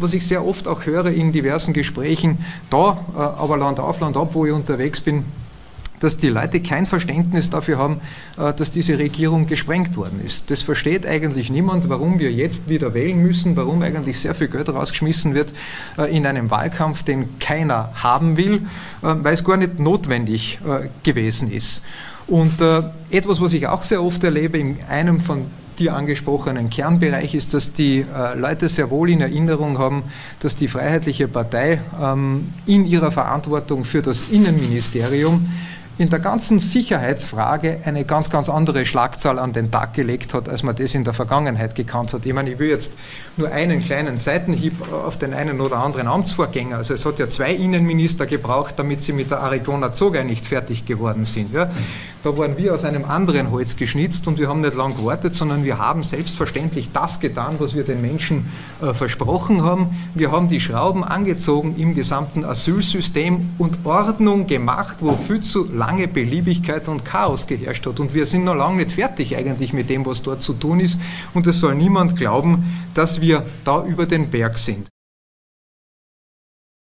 Was ich sehr oft auch höre in diversen Gesprächen, da, äh, aber Land auf, Land ab, wo ich unterwegs bin, dass die Leute kein Verständnis dafür haben, äh, dass diese Regierung gesprengt worden ist. Das versteht eigentlich niemand, warum wir jetzt wieder wählen müssen, warum eigentlich sehr viel Geld rausgeschmissen wird äh, in einem Wahlkampf, den keiner haben will, weil es gar nicht notwendig gewesen ist. Und etwas, was ich auch sehr oft erlebe, in einem von dir angesprochenen Kernbereich ist, dass die äh, Leute sehr wohl in Erinnerung haben, dass die Freiheitliche Partei ähm, in ihrer Verantwortung für das Innenministerium in der ganzen Sicherheitsfrage eine ganz, ganz andere Schlagzahl an den Tag gelegt hat, als man das in der Vergangenheit gekannt hat. Ich meine, ich will jetzt nur einen kleinen Seitenhieb auf den einen oder anderen Amtsvorgänger. Also es hat ja zwei Innenminister gebraucht, damit sie mit der Arigona Zogai nicht fertig geworden sind. Ja. Da waren wir aus einem anderen Holz geschnitzt und wir haben nicht lange gewartet, sondern wir haben selbstverständlich das getan, was wir den Menschen äh, versprochen haben. Wir haben die Schrauben angezogen im gesamten Asylsystem und Ordnung gemacht, wo viel zu lange Beliebigkeit und Chaos geherrscht hat. Und wir sind noch lange nicht fertig eigentlich mit dem, was dort zu tun ist. Und es soll niemand glauben, dass wir da über den Berg sind.